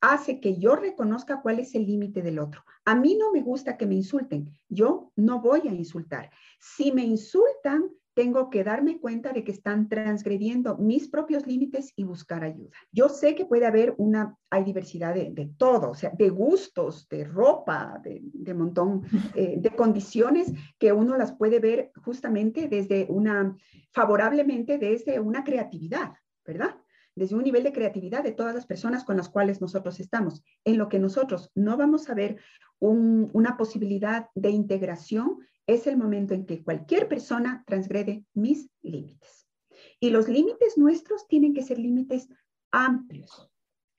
hace que yo reconozca cuál es el límite del otro. A mí no me gusta que me insulten. Yo no voy a insultar. Si me insultan, tengo que darme cuenta de que están transgrediendo mis propios límites y buscar ayuda. Yo sé que puede haber una, hay diversidad de, todo, o sea, de gustos, de ropa, de, de montón eh, de condiciones que uno las puede ver justamente desde una, favorablemente desde una creatividad, ¿verdad? Desde un nivel de creatividad de todas las personas con las cuales nosotros estamos, en lo que nosotros no vamos a ver una posibilidad de integración es el momento en que cualquier persona transgrede mis límites. Y los límites nuestros tienen que ser límites amplios.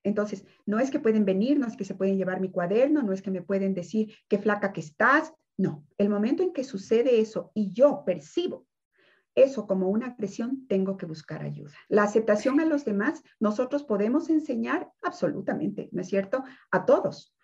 Entonces, no es que pueden venir, no es que se pueden llevar mi cuaderno, no es que me pueden decir qué flaca que estás. No, el momento en que sucede eso y yo percibo eso como una agresión, tengo que buscar ayuda. La aceptación a los demás, nosotros podemos enseñar absolutamente, ¿no es cierto? A todos.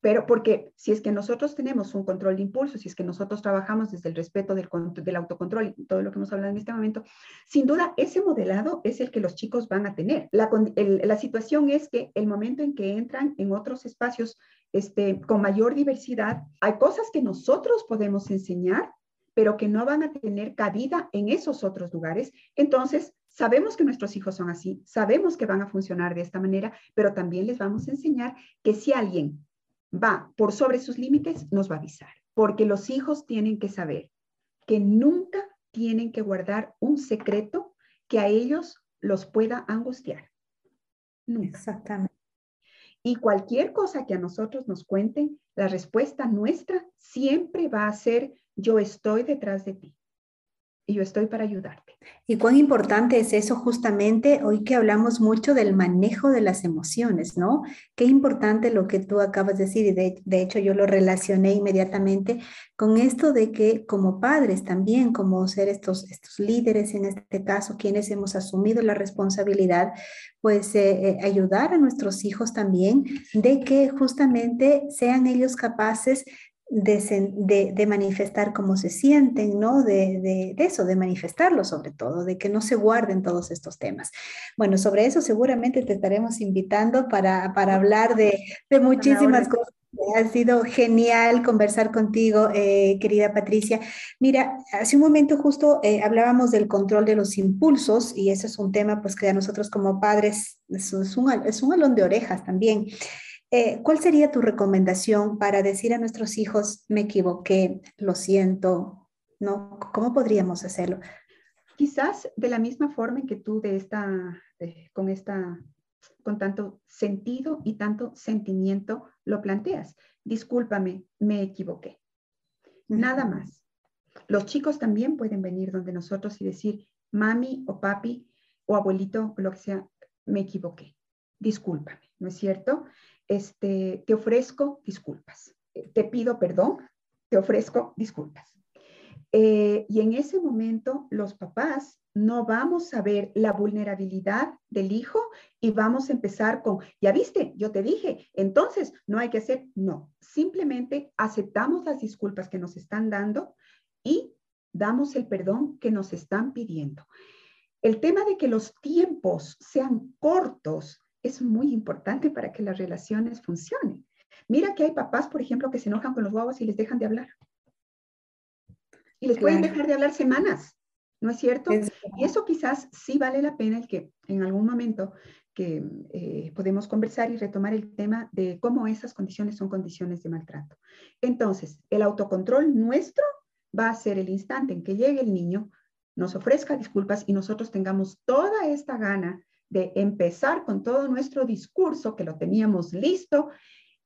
Pero porque si es que nosotros tenemos un control de impulso, si es que nosotros trabajamos desde el respeto del, autocontrol y todo lo que hemos hablado en este momento, sin duda ese modelado es el que los chicos van a tener. La, la situación es que el momento en que entran en otros espacios este, con mayor diversidad, hay cosas que nosotros podemos enseñar, pero que no van a tener cabida en esos otros lugares. Entonces, Sabemos que nuestros hijos son así, sabemos que van a funcionar de esta manera, pero también les vamos a enseñar que si alguien va por sobre sus límites, nos va a avisar, porque los hijos tienen que saber que nunca tienen que guardar un secreto que a ellos los pueda angustiar. Exactamente. Y cualquier cosa que a nosotros nos cuenten, la respuesta nuestra siempre va a ser, yo estoy detrás de ti y yo estoy para ayudarte. Y cuán importante es eso justamente hoy que hablamos mucho del manejo de las emociones, ¿no? Qué importante lo que tú acabas de decir y de, hecho yo lo relacioné inmediatamente con esto de que como padres también, como ser estos, estos líderes en este caso, quienes hemos asumido la responsabilidad, pues eh, eh, ayudar a nuestros hijos también de que justamente sean ellos capaces de, manifestar cómo se sienten, ¿no? De, eso, de manifestarlo sobre todo, de que no se guarden todos estos temas. Bueno, sobre eso seguramente te estaremos invitando para, hablar de, muchísimas cosas. Ha sido genial conversar contigo, eh, querida Patricia. Mira, hace un momento justo eh, hablábamos del control de los impulsos y ese es un tema pues que a nosotros como padres es, un, es un alón de orejas también. Eh, ¿Cuál sería tu recomendación para decir a nuestros hijos, me equivoqué, lo siento? ¿no? ¿Cómo podríamos hacerlo? Quizás de la misma forma en que tú de esta, con esta, con tanto sentido y tanto sentimiento lo planteas. Discúlpame, me equivoqué. nada más. Los chicos también pueden venir donde nosotros y decir, mami o papi o abuelito o lo que sea, me equivoqué, discúlpame, ¿no es cierto? Este, te ofrezco disculpas, te pido perdón, te ofrezco disculpas. Eh, y en ese momento los papás no vamos a ver la vulnerabilidad del hijo y vamos a empezar con, ya viste, yo te dije, entonces no hay que hacer, no, simplemente aceptamos las disculpas que nos están dando y damos el perdón que nos están pidiendo. El tema de que los tiempos sean cortos es muy importante para que las relaciones funcionen. Mira que hay papás, por ejemplo, que se enojan con los guaguas y les dejan de hablar. Y les pueden dejar de hablar semanas, ¿no es cierto? y eso quizás sí vale la pena el que en algún momento que eh, podemos conversar y retomar el tema de cómo esas condiciones son condiciones de maltrato. Entonces, el autocontrol nuestro va a ser el instante en que llegue el niño, nos ofrezca disculpas y nosotros tengamos toda esta gana de empezar con todo nuestro discurso que lo teníamos listo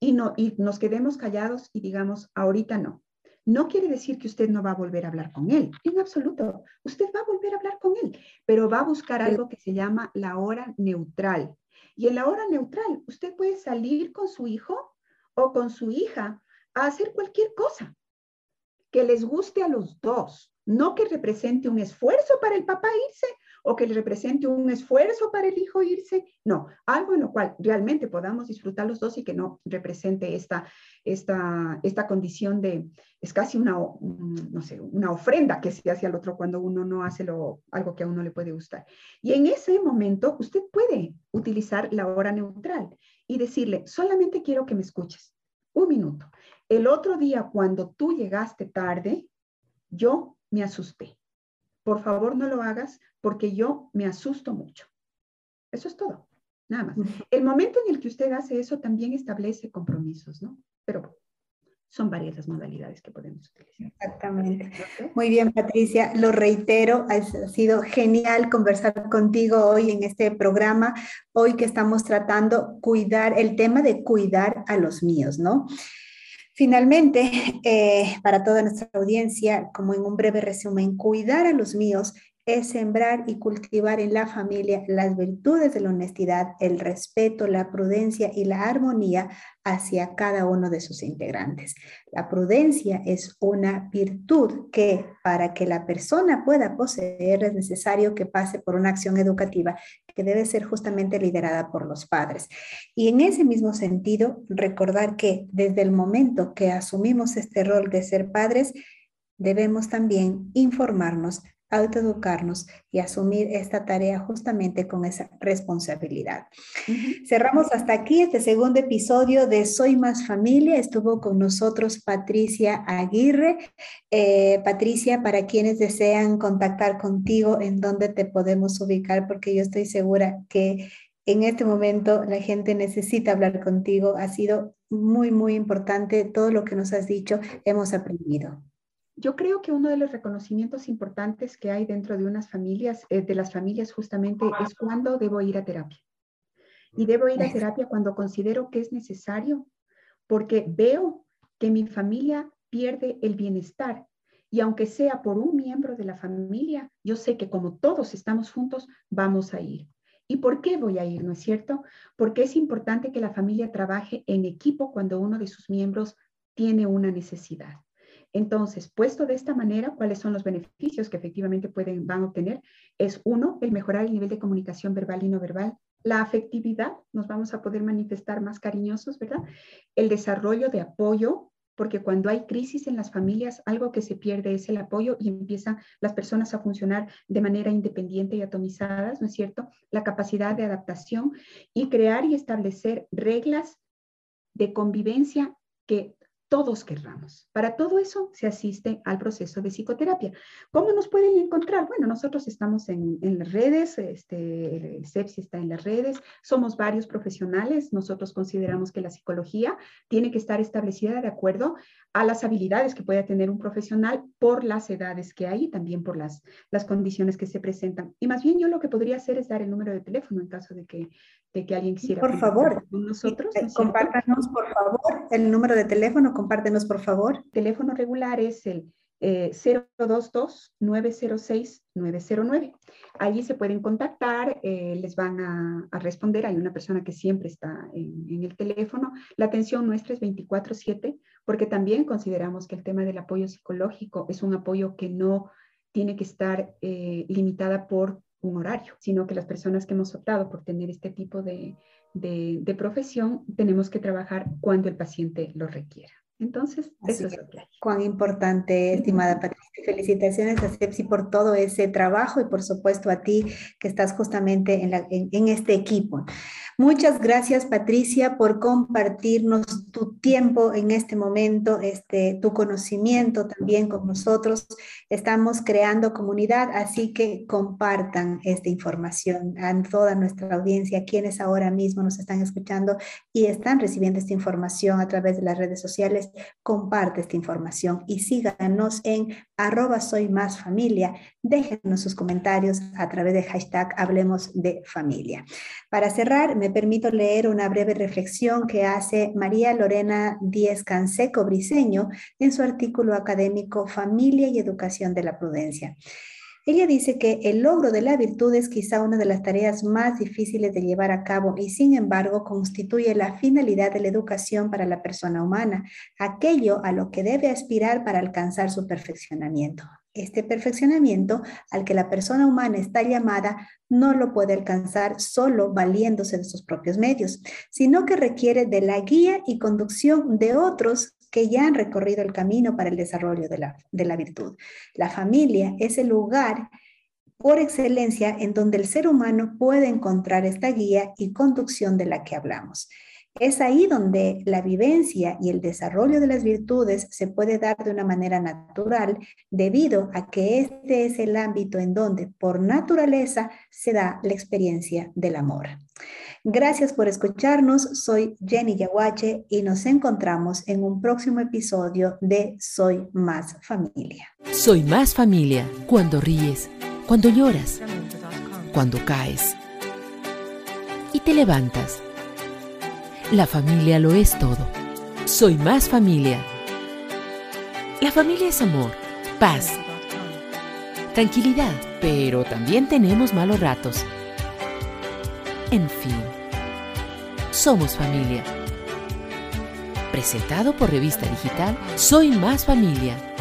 y, no, y nos quedemos callados y digamos, ahorita no. No quiere decir que usted no va a volver a hablar con él, en absoluto. Usted va a volver a hablar con él, pero va a buscar algo que se llama la hora neutral. Y en la hora neutral, usted puede salir con su hijo o con su hija a hacer cualquier cosa que les guste a los dos, no que represente un esfuerzo para el papá irse o que le represente un esfuerzo para el hijo irse, no, algo en lo cual realmente podamos disfrutar los dos y que no represente esta, esta, esta condición de, es casi una, no sé, una ofrenda que se hace al otro cuando uno no hace lo, algo que a uno le puede gustar. Y en ese momento usted puede utilizar la hora neutral y decirle, solamente quiero que me escuches, un minuto. El otro día, cuando tú llegaste tarde, yo me asusté. Por favor, no lo hagas porque yo me asusto mucho. Eso es todo, nada más. El momento en el que usted hace eso también establece compromisos, ¿no? Pero son varias las modalidades que podemos utilizar. Exactamente. Muy bien, Patricia, lo reitero, ha sido genial conversar contigo hoy en este programa, hoy que estamos tratando cuidar, el tema de cuidar a los míos, ¿no? Finalmente, eh, para toda nuestra audiencia, como en un breve resumen, cuidar a los míos es sembrar y cultivar en la familia las virtudes de la honestidad, el respeto, la prudencia y la armonía hacia cada uno de sus integrantes. La prudencia es una virtud que para que la persona pueda poseer es necesario que pase por una acción educativa que debe ser justamente liderada por los padres. Y en ese mismo sentido, recordar que desde el momento que asumimos este rol de ser padres, debemos también informarnos autoeducarnos y asumir esta tarea justamente con esa responsabilidad. Cerramos hasta aquí este segundo episodio de Soy Más Familia. Estuvo con nosotros Patricia Aguirre. Eh, Patricia, para quienes desean contactar contigo, ¿en dónde te podemos ubicar? Porque yo estoy segura que en este momento la gente necesita hablar contigo. Ha sido muy, muy importante todo lo que nos has dicho. Hemos aprendido. Yo creo que uno de los reconocimientos importantes que hay dentro de unas familias, eh, de las familias justamente, es cuando debo ir a terapia. Y debo ir a terapia cuando considero que es necesario, porque veo que mi familia pierde el bienestar. Y aunque sea por un miembro de la familia, yo sé que como todos estamos juntos, vamos a ir. ¿Y por qué voy a ir, no es cierto? Porque es importante que la familia trabaje en equipo cuando uno de sus miembros tiene una necesidad. Entonces, puesto de esta manera, ¿cuáles son los beneficios que efectivamente pueden, van a obtener? Es uno, el mejorar el nivel de comunicación verbal y no verbal, la afectividad, nos vamos a poder manifestar más cariñosos, ¿verdad? El desarrollo de apoyo, porque cuando hay crisis en las familias, algo que se pierde es el apoyo y empiezan las personas a funcionar de manera independiente y atomizadas, ¿no es cierto? La capacidad de adaptación y crear y establecer reglas de convivencia que todos querramos. Para todo eso se asiste al proceso de psicoterapia. ¿Cómo nos pueden encontrar? Bueno, nosotros estamos en, las redes, este, el CEPSI está en las redes, somos varios profesionales. Nosotros consideramos que la psicología tiene que estar establecida de acuerdo a las habilidades que pueda tener un profesional por las edades que hay y también por las, las condiciones que se presentan. Y más bien yo lo que podría hacer es dar el número de teléfono en caso de que, de que alguien quisiera. Por favor, con nosotros. compártanos, por favor, el número de teléfono Compártenos, por favor. El teléfono regular es el 022-906-909. Eh, Allí se pueden contactar, eh, les van a, responder. Hay una persona que siempre está en, el teléfono. La atención nuestra es 24/7 porque también consideramos que el tema del apoyo psicológico es un apoyo que no tiene que estar eh, limitada por un horario, sino que las personas que hemos optado por tener este tipo de profesión tenemos que trabajar cuando el paciente lo requiera. Entonces, eso es lo que hay. Cuán importante, estimada Patricia. Felicitaciones a Sepsi por todo ese trabajo y por supuesto a ti que estás justamente en, en, este equipo. Muchas gracias Patricia por compartirnos tu tiempo en este momento, este, tu conocimiento también con nosotros. Estamos creando comunidad, así que compartan esta información a toda nuestra audiencia, quienes ahora mismo nos están escuchando y están recibiendo esta información a través de las redes sociales comparte esta información y síganos en arroba soy más familia. Déjenos sus comentarios a través de hashtag Hablemos de Familia. Para cerrar, me permito leer una breve reflexión que hace María Lorena Díez Canseco Briseño en su artículo académico Familia y Educación de la Prudencia. Ella dice que el logro de la virtud es quizá una de las tareas más difíciles de llevar a cabo y sin embargo constituye la finalidad de la educación para la persona humana, aquello a lo que debe aspirar para alcanzar su perfeccionamiento. Este perfeccionamiento al que la persona humana está llamada no lo puede alcanzar solo valiéndose de sus propios medios, sino que requiere de la guía y conducción de otros que ya han recorrido el camino para el desarrollo de la, de la virtud. La familia es el lugar por excelencia en donde el ser humano puede encontrar esta guía y conducción de la que hablamos. Es ahí donde la vivencia y el desarrollo de las virtudes se puede dar de una manera natural debido a que este es el ámbito en donde por naturaleza se da la experiencia del amor. Gracias por escucharnos. Soy Jenny Yaguache y nos encontramos en un próximo episodio de Soy Más Familia. Soy Más Familia cuando ríes, cuando lloras, cuando caes y te levantas. La familia lo es todo. Soy Más Familia. La familia es amor, paz, tranquilidad, pero también tenemos malos ratos. En fin, somos familia. Presentado por revista digital Soy Más Familia